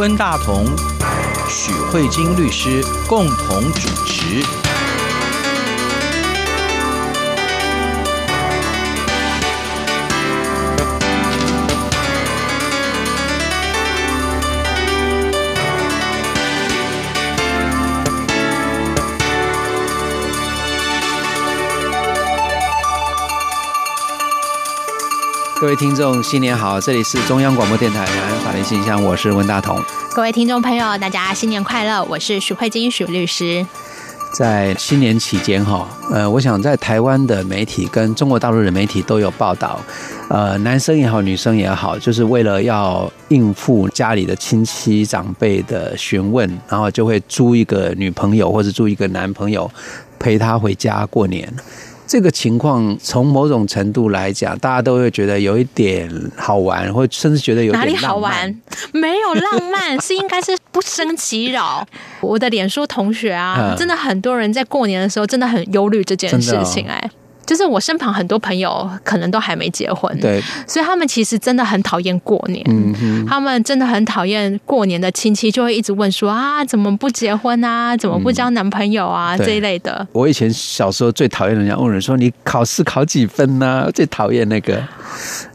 温大同、许慧晶律师共同主持。各位听众，新年好！这里是中央广播电台两岸法律信箱，我是温大同。各位听众朋友，大家新年快乐！我是徐慧金徐律师。在新年期间，哈，呃，我想在台湾的媒体跟中国大陆的媒体都有报道，呃，男生也好，女生也好，就是为了要应付家里的亲戚长辈的询问，然后就会租一个女朋友或者租一个男朋友陪他回家过年。这个情况从某种程度来讲，大家都会觉得有一点好玩，或甚至觉得有点。哪里好玩？没有浪漫，是应该是不生其扰。我的脸书同学啊，真的很多人在过年的时候真的很忧虑这件事情，哎。就是我身旁很多朋友可能都还没结婚，对，所以他们其实真的很讨厌过年，嗯哼，他们真的很讨厌过年的亲戚就会一直问说啊，怎么不结婚啊，怎么不交男朋友啊、嗯、这一类的。我以前小时候最讨厌人家问人说，你考试考几分呢、啊？最讨厌那个。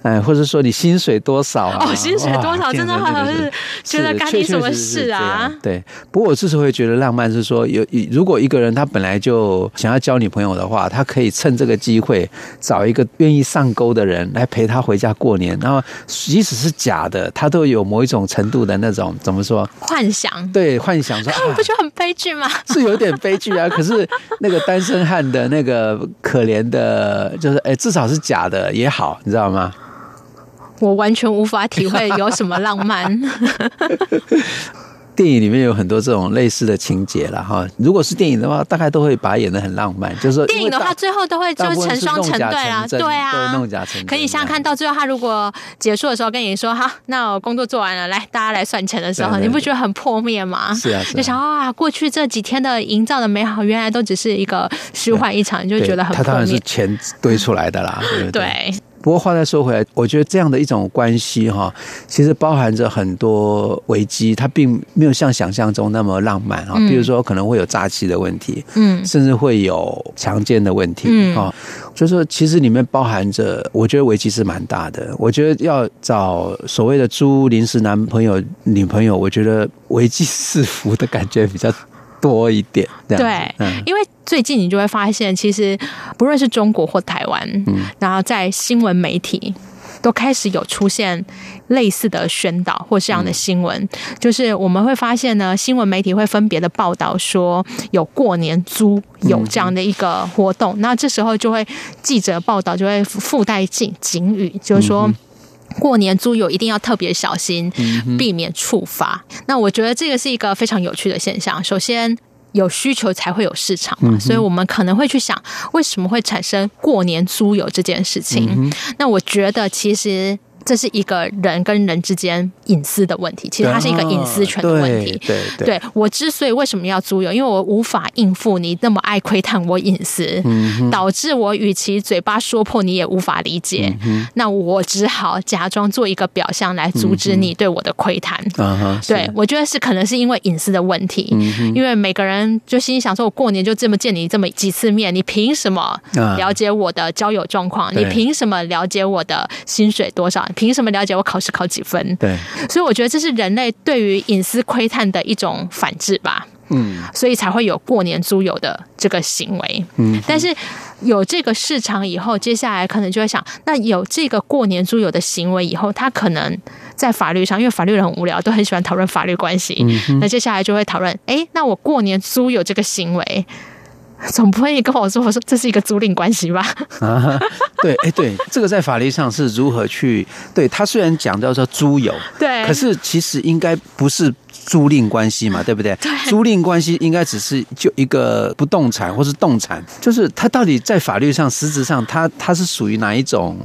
哎，或者说你薪水多少啊？哦，薪水多少真的好像是觉得干你什么事啊？对，不过我之所以会觉得浪漫，是说有如果一个人他本来就想要交女朋友的话，他可以趁这个机会找一个愿意上钩的人来陪他回家过年，然后即使是假的，他都有某一种程度的那种怎么说幻想？对，幻想说，你 不觉得很悲剧吗？是有点悲剧啊。可是那个单身汉的那个可怜的，就是哎，至少是假的也好，你知道吗？我完全无法体会有什么浪漫。电影里面有很多这种类似的情节了哈。如果是电影的话，大概都会把它演的很浪漫。就是说，电影的话，最后都会就成双成对啦，对啊，弄假成。可以想想看到最后，他如果结束的时候跟你说：“好，那我工作做完了，来，大家来算钱的时候，你不觉得很破灭吗？”是啊，就想啊，过去这几天的营造的美好，原来都只是一个虚幻一场，你就觉得很破灭。他当然是钱堆出来的啦，对不过话再说回来，我觉得这样的一种关系哈，其实包含着很多危机，它并没有像想象中那么浪漫啊。比如说可能会有诈欺的问题，嗯，甚至会有强奸的问题，嗯，就是说其实里面包含着，我觉得危机是蛮大的。我觉得要找所谓的租临时男朋友、女朋友，我觉得危机四伏的感觉比较多一点。对，因为。最近你就会发现，其实不论是中国或台湾，嗯，然后在新闻媒体都开始有出现类似的宣导或这样的新闻，嗯，就是我们会发现呢，新闻媒体会分别的报道说有过年租有这样的一个活动，嗯，那这时候就会记者报道就会附带警警语，就是说过年租友一定要特别小心，避免触法。那我觉得这个是一个非常有趣的现象。首先。有需求才会有市场嘛，所以我们可能会去想，为什么会产生过年租油这件事情？那我觉得其实。这是一个人跟人之间隐私的问题，其实它是一个隐私权的问题。对对，我之所以为什么要租友，因为我无法应付你那么爱窥探我隐私，嗯，导致我与其嘴巴说破你也无法理解，嗯，那我只好假装做一个表象来阻止你对我的窥探。嗯，对，我觉得是可能是因为隐私的问题，嗯，因为每个人就心里想说，我过年就这么见你这么几次面，你凭什么了解我的交友状况？你凭什么了解我的薪水多少？凭什么了解我考试考几分？对，所以我觉得这是人类对于隐私窥探的一种反制吧。嗯，所以才会有过年租友的这个行为。嗯，但是有这个市场以后，接下来可能就会想，那有这个过年租友的行为以后，他可能在法律上，因为法律人很无聊，都很喜欢讨论法律关系。嗯，那接下来就会讨论，哎，那我过年租友这个行为。总不会跟我说，我说这是一个租赁关系吧？啊，对，哎，对，这个在法律上是如何去？对，他虽然讲到说租有，对，可是其实应该不是租赁关系嘛，对不对？对，租赁关系应该只是就一个不动产或是动产，就是它到底在法律上实质上它它是属于哪一种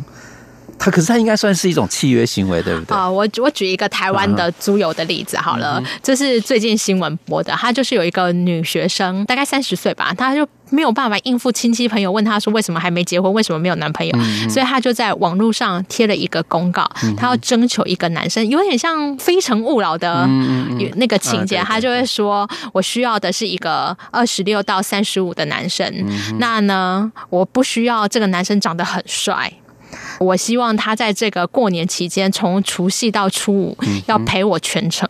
他可是他应该算是一种契约行为，对不对？啊、呃，我我举一个台湾的租友的例子好了，这、嗯、是最近新闻播的，他就是有一个女学生，大概三十岁吧，她就没有办法应付亲戚朋友问她说为什么还没结婚，为什么没有男朋友，嗯、所以她就在网络上贴了一个公告，她要征求一个男生，有点像《非诚勿扰》的那个情节，她就会说我需要的是一个二十六到三十五的男生，嗯、那呢，我不需要这个男生长得很帅。我希望他在这个过年期间，从除夕到初五，要陪我全程，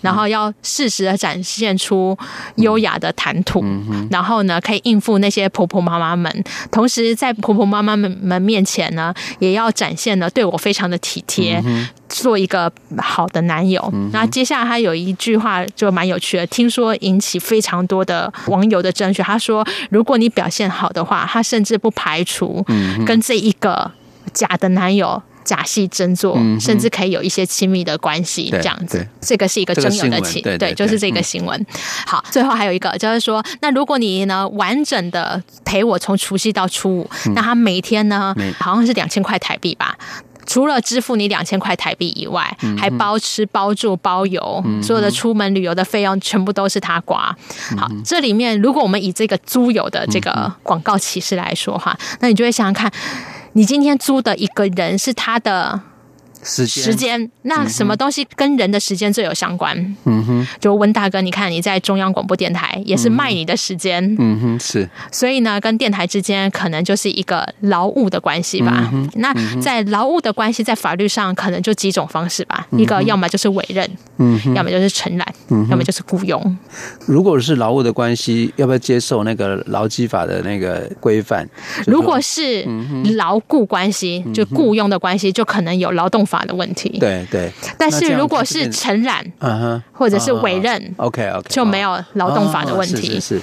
然后要适时的展现出优雅的谈吐，然后呢，可以应付那些婆婆妈妈们，同时在婆婆妈妈们们面前呢，也要展现了对我非常的体贴，做一个好的男友。那接下来他有一句话就蛮有趣的，听说引起非常多的网友的争取。他说，如果你表现好的话，他甚至不排除跟这一个。假的男友假戏真做，嗯，甚至可以有一些亲密的关系，这样子。这个是一个真友的情，对，对，就是这个新闻，嗯。好，最后还有一个就是说，那如果你呢完整的陪我从除夕到初五，嗯，那他每天呢好像是两千块台币吧，除了支付你两千块台币以外，嗯，还包吃包住包邮，嗯，所有的出门旅游的费用全部都是他刮。好，这里面如果我们以这个租友的这个广告启示来说哈，那你就会想想看。你今天租的一个人是他的时间，那什么东西跟人的时间最有相关？嗯哼，就温大哥，你看你在中央广播电台也是卖你的时间，嗯哼，是，所以呢，跟电台之间可能就是一个劳务的关系吧。那在劳务的关系，在法律上可能就几种方式吧，一个要么就是委任，嗯，要么就是承揽，嗯，要么就是雇佣。如果是劳务的关系，要不要接受那个劳基法的那个规范？如果是劳雇关系，就雇佣的关系，就可能有劳动法的问题。对对。但是如果是承揽，或者是委任，OK OK，就没有劳动法的问题。是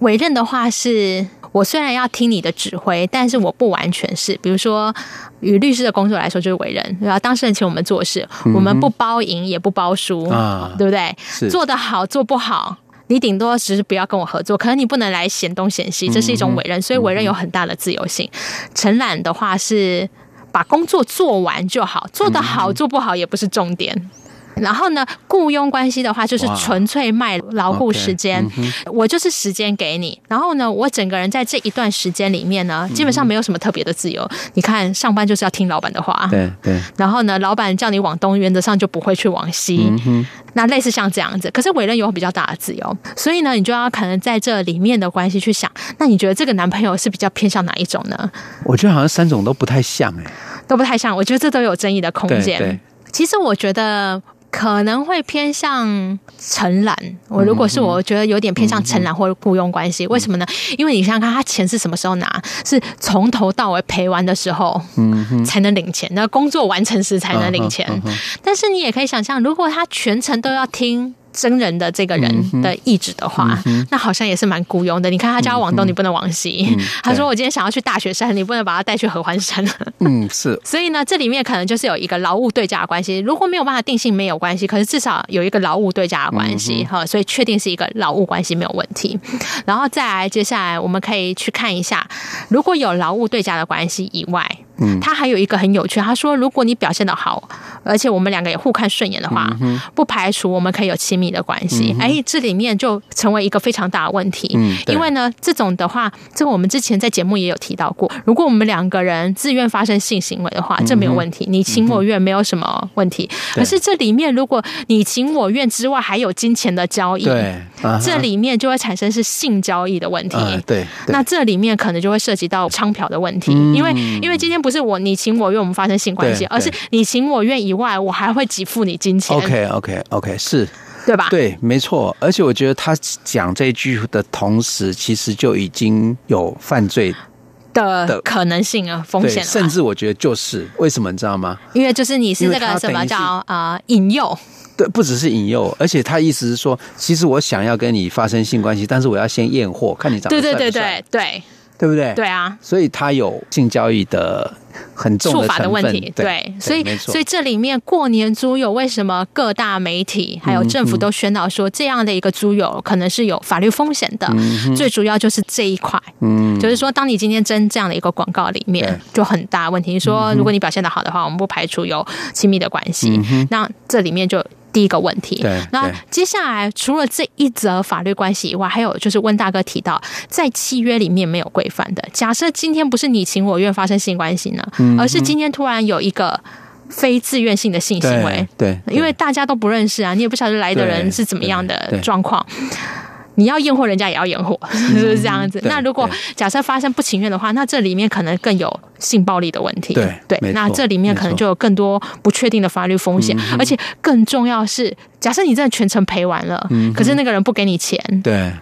委任的话，是我虽然要听你的指挥，但是我不完全是。比如说，与律师的工作来说，就是委任，然后当事人请我们做事，我们不包赢也不包输，啊对不对？做得好做不好，你顶多只是不要跟我合作，可能你不能来嫌东嫌西，这是一种委任。所以委任有很大的自由性。承揽的话是。把工作做完就好，做得好做不好也不是重点。然后呢，雇佣关系的话，就是纯粹卖劳务时间，我就是时间给你。然后呢，我整个人在这一段时间里面呢，基本上没有什么特别的自由。你看，上班就是要听老板的话，对对。然后呢，老板叫你往东，原则上就不会去往西。那类似像这样子，可是委任有比较大的自由，所以呢，你就要可能在这里面的关系去想，那你觉得这个男朋友是比较偏向哪一种呢？我觉得好像三种都不太像哎，都不太像。我觉得这都有争议的空间。对，其实我觉得。可能会偏向承揽。我如果是我觉得有点偏向承揽或者雇佣关系，为什么呢？因为你想想看，他钱是什么时候拿？是从头到尾赔完的时候，才能领钱。那工作完成时才能领钱。但是你也可以想象，如果他全程都要听。真人的这个人的意志的话，嗯、那好像也是蛮雇佣的。你看他叫他往东，你不能往西。嗯、他说我今天想要去大雪山，你不能把他带去合欢山。嗯，是。所以呢，这里面可能就是有一个劳务对价的关系。如果没有办法定性，没有关系。可是至少有一个劳务对价的关系哈、嗯，所以确定是一个劳务关系没有问题。然后再来，接下来我们可以去看一下，如果有劳务对价的关系以外。嗯，他还有一个很有趣，他说，如果你表现的好，而且我们两个也互看顺眼的话，嗯，不排除我们可以有亲密的关系。哎，嗯，这里面就成为一个非常大的问题。嗯，因为呢，这种的话，这个我们之前在节目也有提到过，如果我们两个人自愿发生性行为的话，这没有问题，你情我愿没有什么问题。可是这里面，如果你情我愿之外还有金钱的交易，对，这里面就会产生是性交易的问题。对，那这里面可能就会涉及到娼嫖的问题，因为因为今天不。不是我你情我愿，我们发生性关系，而是你情我愿以外，我还会给付你金钱。OK OK OK，是对吧？对，没错。而且我觉得他讲这句的同时，其实就已经有犯罪的，的可能性啊，风险。甚至我觉得就是为什么你知道吗？因为就是你是那个什么叫啊、呃、引诱？对，不只是引诱，而且他意思是说，其实我想要跟你发生性关系，但是我要先验货，看你长得。对对对对对。对不对？对啊，所以他有性交易的很重的触法的问题。对，对所以所以这里面过年租友为什么各大媒体还有政府都宣导说这样的一个租友可能是有法律风险的？嗯、最主要就是这一块，嗯，就是说当你今天征这样的一个广告里面就很大问题。说如果你表现的好的话，我们不排除有亲密的关系。嗯、那这里面就。第一个问题，那接下来除了这一则法律关系以外，还有就是温大哥提到，在契约里面没有规范的。假设今天不是你情我愿发生性关系呢，而是今天突然有一个非自愿性的性行为，对，因为大家都不认识啊，你也不晓得来的人是怎么样的状况。你要验货，人家也要验货，是不是这样子？那如果假设发生不情愿的话，那这里面可能更有性暴力的问题。对对，那这里面可能就有更多不确定的法律风险，而且更重要是，假设你真的全程赔完了，可是那个人不给你钱，对，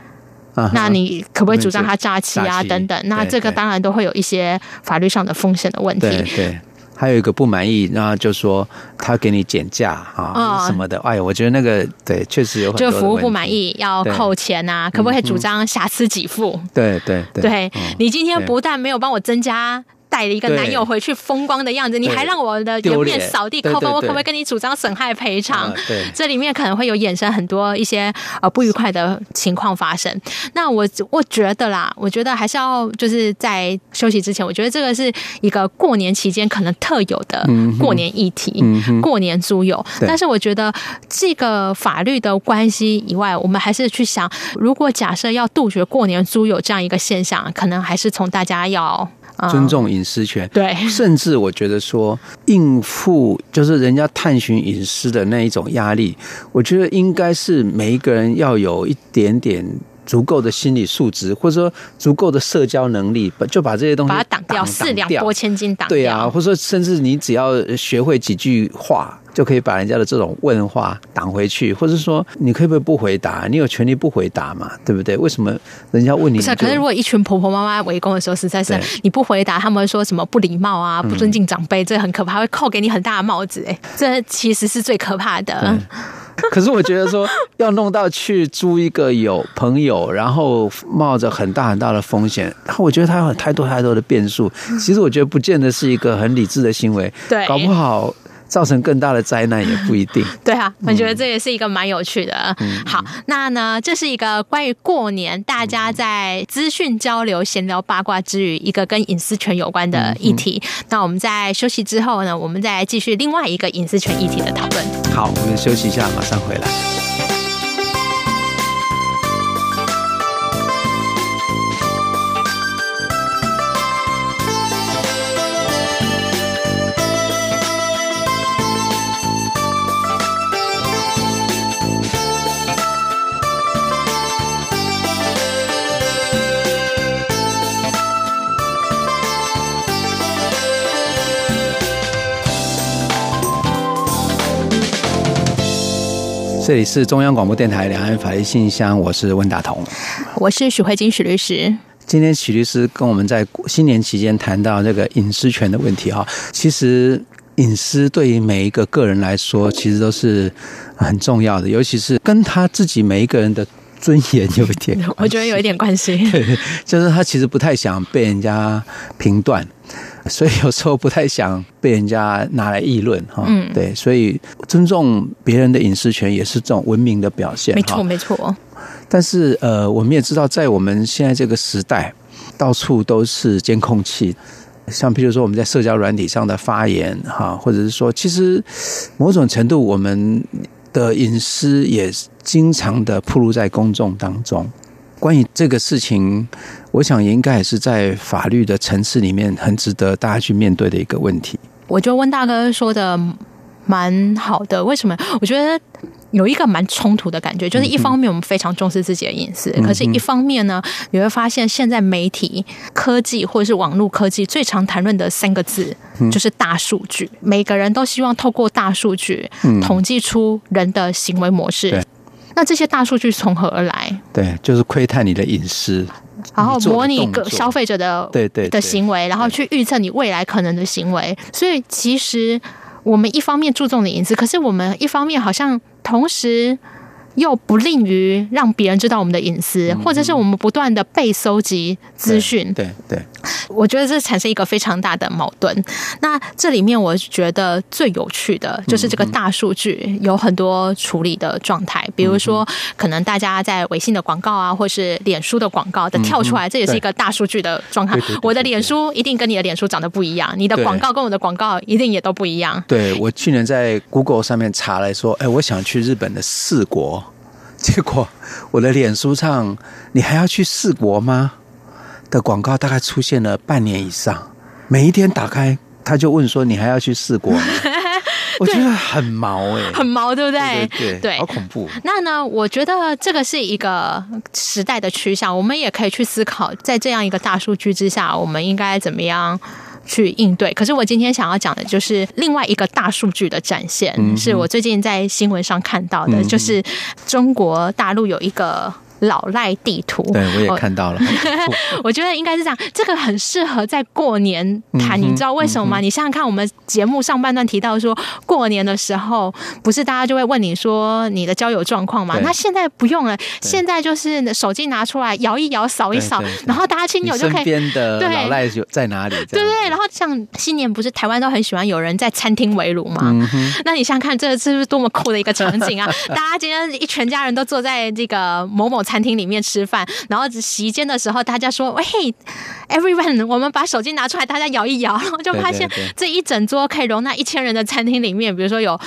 那你可不可以主张他诈欺啊？等等，那这个当然都会有一些法律上的风险的问题。对。还有一个不满意，然后就说他给你减价啊什么的。哎呀，我觉得那个对，确实有很多。就服务不满意要扣钱啊，可不可以主张瑕疵给付？对对对。对，你今天不但没有帮我增加。带了一个男友回去风光的样子，你还让我的颜面扫地扣分，我可不可以跟你主张损害赔偿？对，这里面可能会有衍生很多一些呃不愉快的情况发生。那我我觉得啦，我觉得还是要就是在休息之前，我觉得这个是一个过年期间可能特有的过年议题，过年租友。但是我觉得这个法律的关系以外，我们还是去想，如果假设要杜绝过年租友这样一个现象，可能还是从大家要。尊重隐私权，对，甚至我觉得说应付就是人家探寻隐私的那一种压力，我觉得应该是每一个人要有一点点足够的心理素质，或者说足够的社交能力，就把这些东西把它挡掉，四两拨千斤挡掉。对啊，或者说甚至你只要学会几句话。就可以把人家的这种问话挡回去，或者说你可以不可以不回答？你有权利不回答嘛？对不对？为什么人家问你？不是，可是如果一群婆婆妈妈围攻的时候，实在是你不回答，他们会说什么不礼貌啊，不尊敬长辈，嗯、这很可怕，会扣给你很大的帽子。哎，这其实是最可怕的。可是我觉得说要弄到去租一个有朋友，然后冒着很大很大的风险，我觉得他有太多太多的变数。其实我觉得不见得是一个很理智的行为，对，搞不好。造成更大的灾难也不一定。对啊，我觉得这也是一个蛮有趣的。嗯、好，那呢，这是一个关于过年大家在资讯交流、闲聊八卦之余，一个跟隐私权有关的议题。嗯、那我们在休息之后呢，我们再继续另外一个隐私权议题的讨论。好，我们休息一下，马上回来。这里是中央广播电台两岸法律信箱，我是温大同，我是许慧金许律师。今天许律师跟我们在新年期间谈到这个隐私权的问题哈，其实隐私对于每一个个人来说，其实都是很重要的，尤其是跟他自己每一个人的尊严有一点，我觉得有一点关系。对，就是他其实不太想被人家评断。所以有时候不太想被人家拿来议论哈，嗯，对，所以尊重别人的隐私权也是这种文明的表现，没错没错。但是呃，我们也知道，在我们现在这个时代，到处都是监控器，像比如说我们在社交软体上的发言哈，或者是说，其实某种程度我们的隐私也经常的暴露在公众当中。关于这个事情，我想应该也是在法律的层次里面很值得大家去面对的一个问题。我觉得温大哥说的蛮好的。为什么？我觉得有一个蛮冲突的感觉，就是一方面我们非常重视自己的隐私，可是一方面呢，你会发现现在媒体、科技或者是网络科技最常谈论的三个字就是大数据。每个人都希望透过大数据统计出人的行为模式。那这些大数据从何而来？对，就是窥探你的隐私，然后模拟个消费者的对对的行为，然后去预测你未来可能的行为。所以其实我们一方面注重的隐私，可是我们一方面好像同时又不利于让别人知道我们的隐私，或者是我们不断的被搜集资讯。对对，我觉得这产生一个非常大的矛盾。那这里面我觉得最有趣的就是这个大数据有很多处理的状态，比如说可能大家在微信的广告啊，或是脸书的广告的跳出来，这也是一个大数据的状态。我的脸书一定跟你的脸书长得不一样，你的广告跟我的广告一定也都不一样。对，我去年在 Google 上面查来说，哎，我想去日本的四国。结果我的脸书上，你还要去四国吗？的广告大概出现了半年以上，每一天打开，他就问说：“你还要去四国吗？” 我觉得很毛哎、欸，很毛，对不对？对对对，对，好恐怖。那呢？我觉得这个是一个时代的趋向，我们也可以去思考，在这样一个大数据之下，我们应该怎么样？去应对，可是我今天想要讲的就是另外一个大数据的展现，嗯、是我最近在新闻上看到的，嗯、就是中国大陆有一个。老赖地图，对，我也看到了。我觉得应该是这样，这个很适合在过年谈。你知道为什么吗？你想想看，我们节目上半段提到说，过年的时候不是大家就会问你说你的交友状况吗？那现在不用了，现在就是手机拿出来摇一摇，扫一扫，然后大家亲友就可以。身边的老赖就在哪里？对对。然后像新年不是台湾都很喜欢有人在餐厅围炉吗？那你想想看，这是不是多么酷的一个场景啊？大家今天一全家人都坐在这个某某。餐厅里面吃饭，然后席间的时候，大家说：“喂，everyone，我们把手机拿出来，大家摇一摇，然后就发现这一整桌可以容纳一千人的餐厅里面，比如说有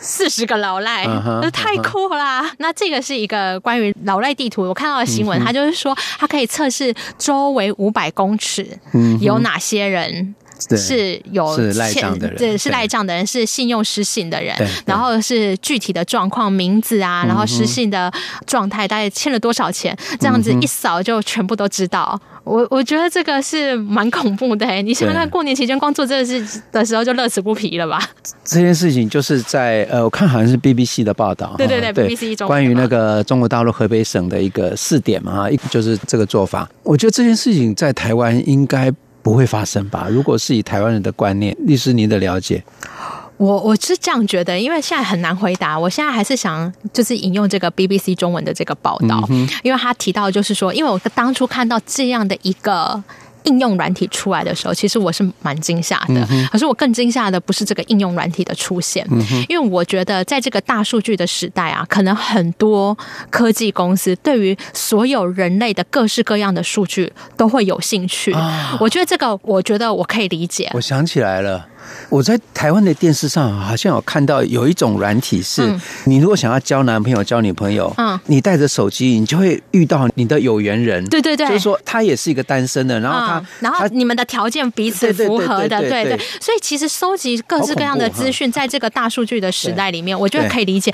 四十个老赖，那、uh huh, 太酷啦！Uh huh. 那这个是一个关于老赖地图，我看到的新闻，它就是说，它可以测试周围五百公尺有哪些人。”是有是赖账的人，对，是赖账的人，是信用失信的人，然后是具体的状况、名字啊，然后失信的状态，大概欠了多少钱，这样子一扫就全部都知道。我我觉得这个是蛮恐怖的，你想想看，过年期间光做这个事的时候就乐此不疲了吧？这件事情就是在呃，我看好像是 BBC 的报道，对对对，BBC 中关于那个中国大陆河北省的一个试点嘛，哈，一就是这个做法。我觉得这件事情在台湾应该。不会发生吧？如果是以台湾人的观念，律师您的了解，我我是这样觉得，因为现在很难回答。我现在还是想就是引用这个 BBC 中文的这个报道，嗯、因为他提到就是说，因为我当初看到这样的一个。应用软体出来的时候，其实我是蛮惊吓的。可是我更惊吓的不是这个应用软体的出现，因为我觉得在这个大数据的时代啊，可能很多科技公司对于所有人类的各式各样的数据都会有兴趣。我觉得这个，我觉得我可以理解。我想起来了。我在台湾的电视上好像有看到有一种软体，是你如果想要交男朋友、交女朋友，嗯，你带着手机，你就会遇到你的有缘人。对对对，就是说他也是一个单身的，然后他，然后你们的条件彼此符合的，对对。所以其实收集各式各样的资讯，在这个大数据的时代里面，我觉得可以理解。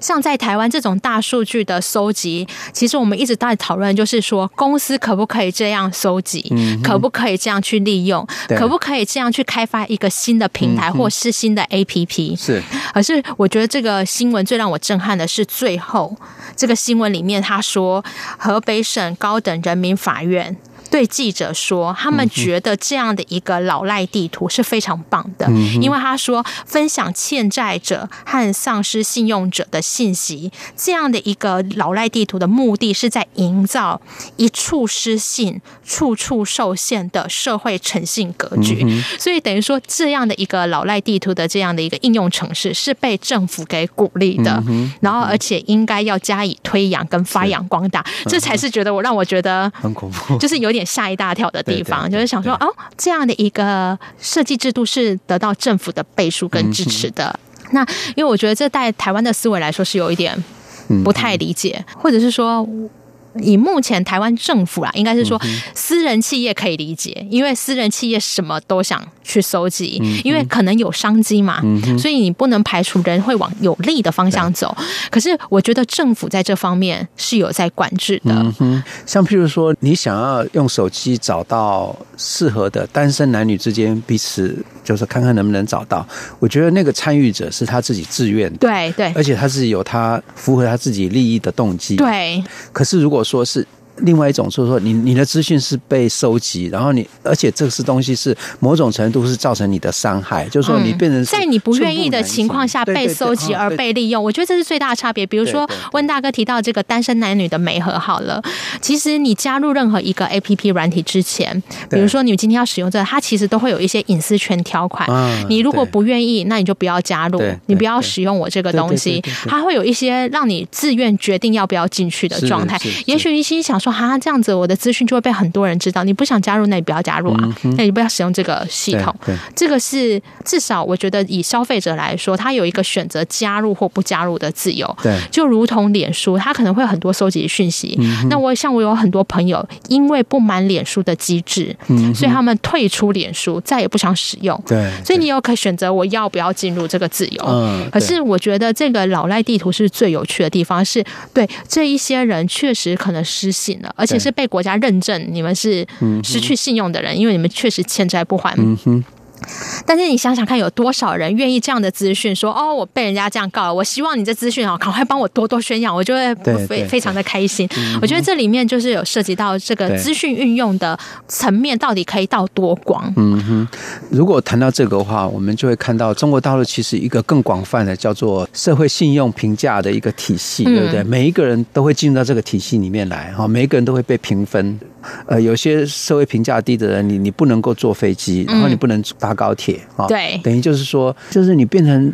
像在台湾这种大数据的搜集，其实我们一直在讨论，就是说公司可不可以这样搜集，嗯、可不可以这样去利用，可不可以这样去开发一个新的平台或是新的 APP？是。可是我觉得这个新闻最让我震撼的是最后这个新闻里面他说，河北省高等人民法院。对记者说，他们觉得这样的一个老赖地图是非常棒的，嗯、因为他说分享欠债者和丧失信用者的信息，这样的一个老赖地图的目的是在营造一处失信、处处受限的社会诚信格局。嗯、所以等于说，这样的一个老赖地图的这样的一个应用城市是被政府给鼓励的，嗯、然后而且应该要加以推扬跟发扬光大，这才是觉得我让我觉得很恐怖，就是有点。吓一大跳的地方，就是想说，哦，这样的一个设计制度是得到政府的背书跟支持的。那因为我觉得这在台湾的思维来说是有一点不太理解，或者是说。以目前台湾政府啊，应该是说私人企业可以理解，因为私人企业什么都想去收集，因为可能有商机嘛，所以你不能排除人会往有利的方向走。可是我觉得政府在这方面是有在管制的。像譬如说，你想要用手机找到适合的单身男女之间彼此，就是看看能不能找到。我觉得那个参与者是他自己自愿的，对对，而且他是有他符合他自己利益的动机。对，可是如果我说是另外一种就是说你，你你的资讯是被收集，然后你而且这是东西是某种程度是造成你的伤害，就是说你变成在你不愿意的情况下被收集而被利用，我觉得这是最大的差别。比如说温大哥提到这个单身男女的媒合，好了，其实你加入任何一个 APP 软体之前，比如说你今天要使用这个，它其实都会有一些隐私权条款。你如果不愿意，那你就不要加入，你不要使用我这个东西。它会有一些让你自愿决定要不要进去的状态。也许你心想说，哈，这样子我的资讯就会被很多人知道。你不想加入，那你不要加入啊，那你不要使用这个系统。这个是至少我觉得以消费者来说，他有一个选择加入或不加入的自由。对，就如同脸书，他可能会有很多收集讯息。那我像我有很多朋友，因为不满脸书的机制，所以他们退出脸书，再也不想使用。对，所以你有可以选择我要不要进入这个自由。嗯，可是我觉得这个老赖地图是最有趣的地方，是对这一些人确实可能失信了，而且是被国家认证你们是失去信用的人，因为你们确实欠债不还。嗯哼。但是你想想看，有多少人愿意这样的资讯说哦，我被人家这样告了，我希望你这资讯哦，赶快帮我多多宣扬，我就会非非常的开心。我觉得这里面就是有涉及到这个资讯运用的层面，到底可以到多广？嗯哼。如果谈到这个的话，我们就会看到中国大陆其实一个更广泛的叫做社会信用评价的一个体系，对不对？每一个人都会进入到这个体系里面来哈，每一个人都会被评分。呃，有些社会评价低的人，你你不能够坐飞机，然后你不能搭高铁啊，对，等于就是说，就是你变成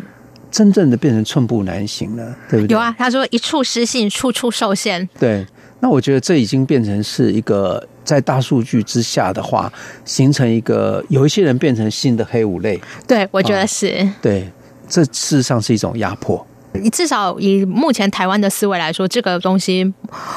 真正的变成寸步难行了，对不对？有啊，他说一处失信，处处受限。对，那我觉得这已经变成是一个在大数据之下的话，形成一个有一些人变成新的黑五类。对，我觉得是。对，这事实上是一种压迫。至少以目前台湾的思维来说，这个东西，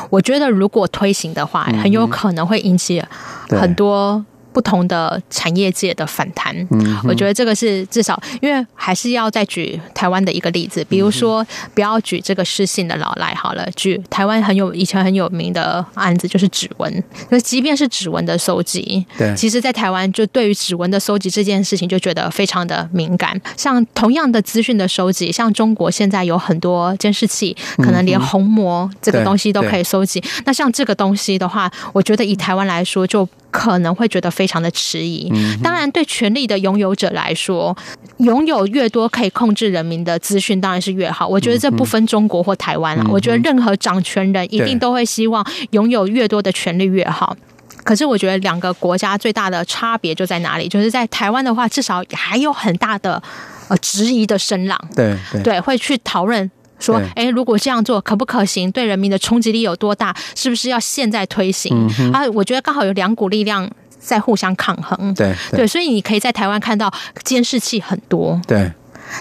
我觉得如果推行的话，很有可能会引起很多。不同的产业界的反弹，嗯，我觉得这个是至少，因为还是要再举台湾的一个例子，比如说不要举这个失信的老赖好了，举台湾很有以前很有名的案子就是指纹，那即便是指纹的收集，对，其实，在台湾就对于指纹的收集这件事情就觉得非常的敏感。像同样的资讯的收集，像中国现在有很多监视器，可能连虹膜这个东西都可以收集。那像这个东西的话，我觉得以台湾来说就。可能会觉得非常的迟疑。当然，对权力的拥有者来说，拥有越多可以控制人民的资讯，当然是越好。我觉得这不分中国或台湾啊，我觉得任何掌权人一定都会希望拥有越多的权力越好。可是，我觉得两个国家最大的差别就在哪里？就是在台湾的话，至少还有很大的呃质疑的声浪。对对，会去讨论。说，哎，如果这样做可不可行？对人民的冲击力有多大？是不是要现在推行？嗯、啊，我觉得刚好有两股力量在互相抗衡。对对，对，所以你可以在台湾看到监视器很多。对，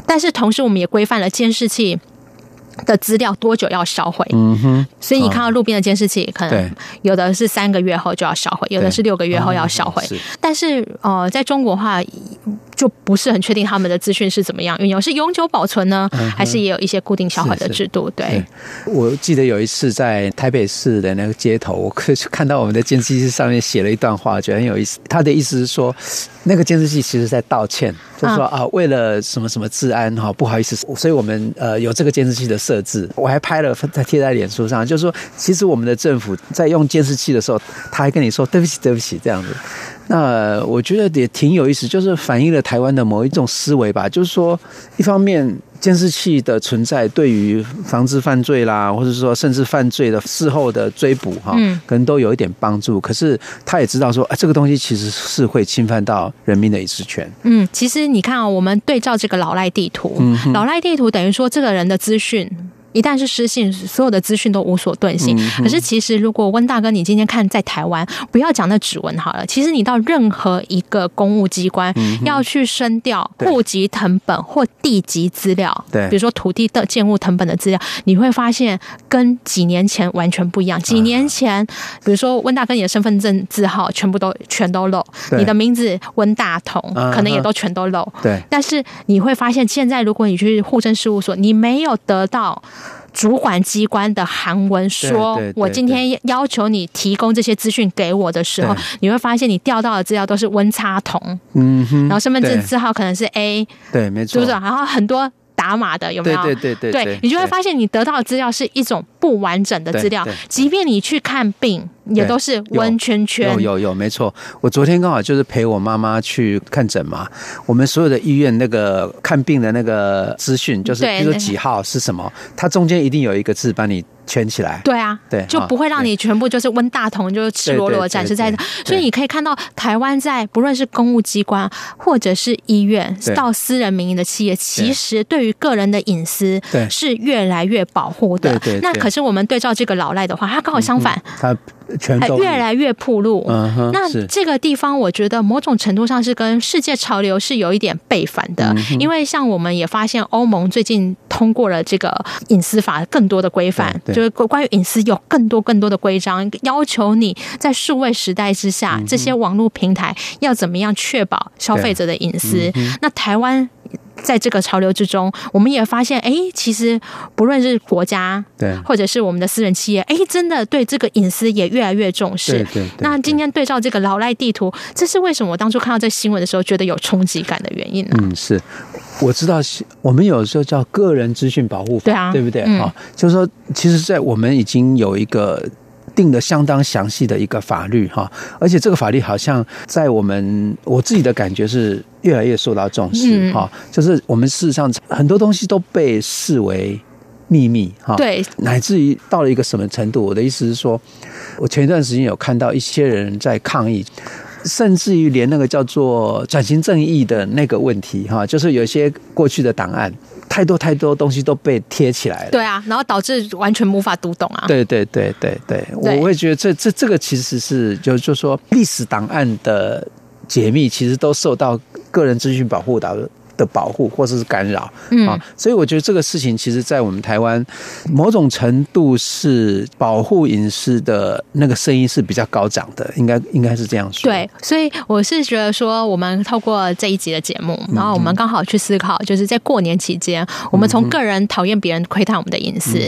但是同时我们也规范了监视器的资料多久要销毁。嗯哼，所以你看到路边的监视器，可能有的是三个月后就要销毁，有的是六个月后要销毁。但是呃，在中国的话。就不是很确定他们的资讯是怎么样运用，是永久保存呢，还是也有一些固定销毁的制度？对，对，我记得有一次在台北市的那个街头，我看到我们的监视器上面写了一段话，觉得很有意思。他的意思是说，那个监视器其实在道歉，就是说啊，为了什么什么治安哈，不好意思，所以我们呃有这个监视器的设置。我还拍了，在贴在脸书上，就是说，其实我们的政府在用监视器的时候，他还跟你说对不起，对不起这样子。那我觉得也挺有意思，就是反映了台湾的某一种思维吧。就是说，一方面监视器的存在对于防治犯罪啦，或者说甚至犯罪的事后的追捕哈，可能都有一点帮助。可是他也知道说，啊，这个东西其实是会侵犯到人民的隐私权。嗯，其实你看啊，我们对照这个老赖地图，老赖地图等于说这个人的资讯。一旦是失信，所有的资讯都无所遁形。可是，其实如果温大哥，你今天看在台湾，不要讲那指纹好了，其实你到任何一个公务机关要去申调户籍成本或地籍资料，对，比如说土地的建物成本的资料，你会发现跟几年前完全不一样。几年前，比如说温大哥，你的身份证字号全部都全都漏，你的名字温大同可能也都全都漏。对，但是你会发现，现在如果你去户政事务所，你没有得到。主管机关的韩文说：“我今天要求你提供这些资讯给我的时候，你会发现你调到的资料都是温差同，嗯哼，然后身份证字号可能是 A，对，没错，是不是？然后很多打码的有没有？对对对对，对，你就会发现你得到的资料是一种不完整的资料，即便你去看病，也都是温圈圈。有有有，没错。我昨天刚好就是陪我妈妈去看诊嘛，我们所有的医院那个看病的那个资讯，就是比如说几号是什么，它中间一定有一个字帮你。圈起来，对啊，对，就不会让你全部就是温大同，就是赤裸裸的展示在。所以你可以看到，台湾在不论是公务机关或者是医院，到私人民营的企业，其实对于个人的隐私是越来越保护的。那可是我们对照这个老赖的话，他刚好相反，他全都越来越暴露。那这个地方，我觉得某种程度上是跟世界潮流是有一点背反的，因为像我们也发现，欧盟最近通过了这个隐私法更多的规范。就是关于隐私有更多更多的规章，要求你在数位时代之下，这些网络平台要怎么样确保消费者的隐私？那台湾在这个潮流之中，我们也发现，哎，其实不论是国家，对，或者是我们的私人企业，哎，真的对这个隐私也越来越重视。对对。那今天对照这个老赖地图，这是为什么我当初看到这新闻的时候觉得有冲击感的原因呢？嗯，是。我知道，我们有时候叫个人资讯保护法，对啊，对不对？啊、嗯，就是说，其实，在我们已经有一个定的相当详细的一个法律哈，而且这个法律好像在我们我自己的感觉是越来越受到重视哈。嗯、就是我们事实上很多东西都被视为秘密哈，对，乃至于到了一个什么程度？我的意思是说，我前一段时间有看到一些人在抗议。甚至于连那个叫做转型正义的那个问题哈，就是有些过去的档案，太多太多东西都被贴起来了。对啊，然后导致完全无法读懂啊。对对对对对，我会觉得这这这个其实是就就说历史档案的解密，其实都受到个人资讯保护的。的保护或者是干扰，嗯，所以我觉得这个事情，其实，在我们台湾，某种程度是保护隐私的那个声音是比较高涨的，应该应该是这样说。对，所以我是觉得说，我们透过这一集的节目，然后我们刚好去思考，就是在过年期间，我们从个人讨厌别人窥探我们的隐私，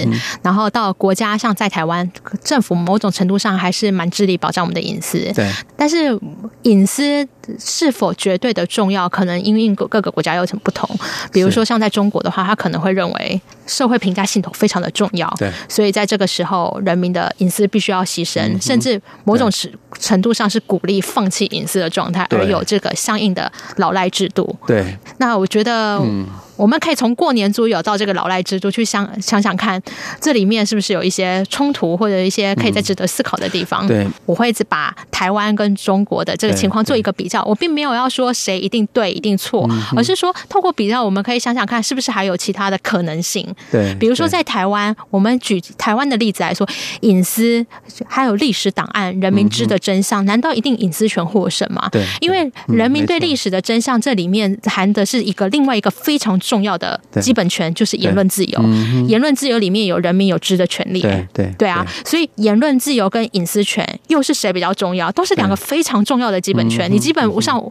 然后到国家，像在台湾政府，某种程度上还是蛮致力保障我们的隐私。对，但是隐私是否绝对的重要，可能因为各各个国家有什么不同？比如说，像在中国的话，他可能会认为社会评价系统非常的重要，对，所以在这个时候，人民的隐私必须要牺牲，甚至某种程程度上是鼓励放弃隐私的状态，而有这个相应的老赖制度。对，那我觉得，嗯。我们可以从过年租友到这个老赖制度去想想想看，这里面是不是有一些冲突或者一些可以再值得思考的地方？对，我会一直把台湾跟中国的这个情况做一个比较。我并没有要说谁一定对一定错，而是说透过比较，我们可以想想看，是不是还有其他的可能性？对，比如说在台湾，我们举台湾的例子来说，隐私还有历史档案，人民知的真相，难道一定隐私权获胜吗？对，因为人民对历史的真相，这里面含的是一个另外一个非常。重要的基本权就是言论自由，言论自由里面有人民有知的权利，对对对啊，所以言论自由跟隐私权又是谁比较重要？都是两个非常重要的基本权。你基本上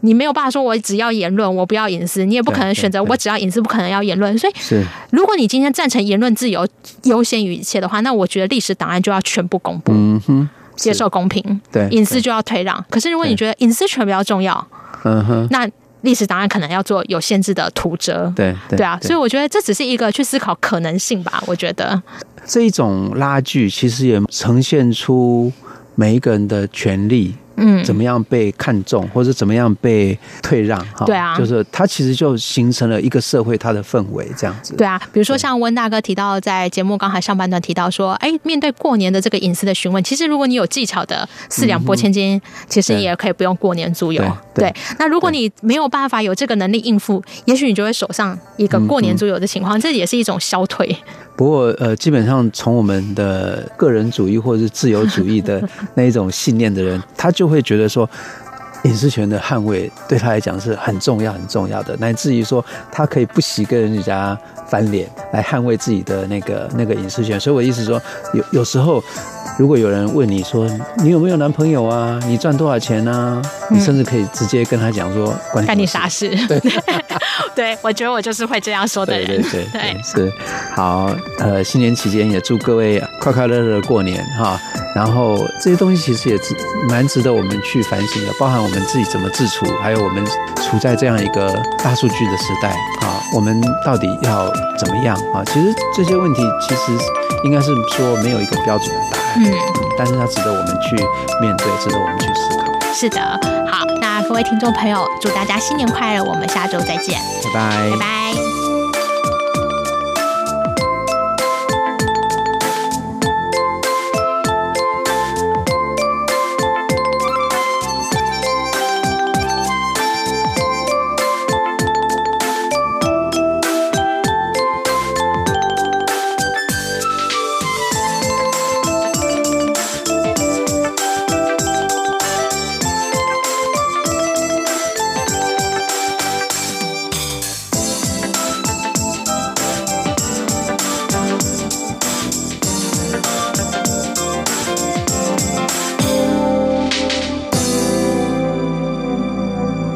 你没有办法说我只要言论，我不要隐私，你也不可能选择我只要隐私，不可能要言论。所以，如果你今天赞成言论自由优先于一切的话，那我觉得历史档案就要全部公布，接受公平，对隐私就要退让。可是如果你觉得隐私权比较重要，嗯哼，那。历史档案可能要做有限制的图折，对对，对啊，所以我觉得这只是一个去思考可能性吧。我觉得这一种拉锯其实也呈现出每一个人的权利。嗯，怎么样被看重，或者怎么样被退让？哈，对啊，就是它其实就形成了一个社会它的氛围这样子。对啊，比如说像温大哥提到，在节目刚才上半段提到说，哎，面对过年的这个隐私的询问，其实如果你有技巧的四两拨千斤，其实你也可以不用过年租邮。对，那如果你没有办法有这个能力应付，也许你就会手上一个过年租邮的情况，这也是一种消退。不过，呃，基本上从我们的个人主义或者是自由主义的那一种信念的人，他就会觉得说，隐私权的捍卫对他来讲是很重要、很重要的，乃至于说他可以不惜跟人家翻脸来捍卫自己的那个那个隐私权。所以我意思说，有有时候。如果有人问你说，你有没有男朋友啊？你赚多少钱啊？你甚至可以直接跟他讲说，关你啥事？对，对，我觉得我就是会这样说的人。对对对，对是好。呃，新年期间也祝各位快快乐乐的过年哈。然后这些东西其实也值蛮值得我们去反省的，包含我们自己怎么自处，还有我们处在这样一个大数据的时代啊，我们到底要怎么样啊？其实这些问题其实。应该是说没有一个标准的答案。嗯，但是它值得我们去面对，值得我们去思考。是的，好，那各位听众朋友，祝大家新年快乐！我们下周再见，拜拜，拜拜。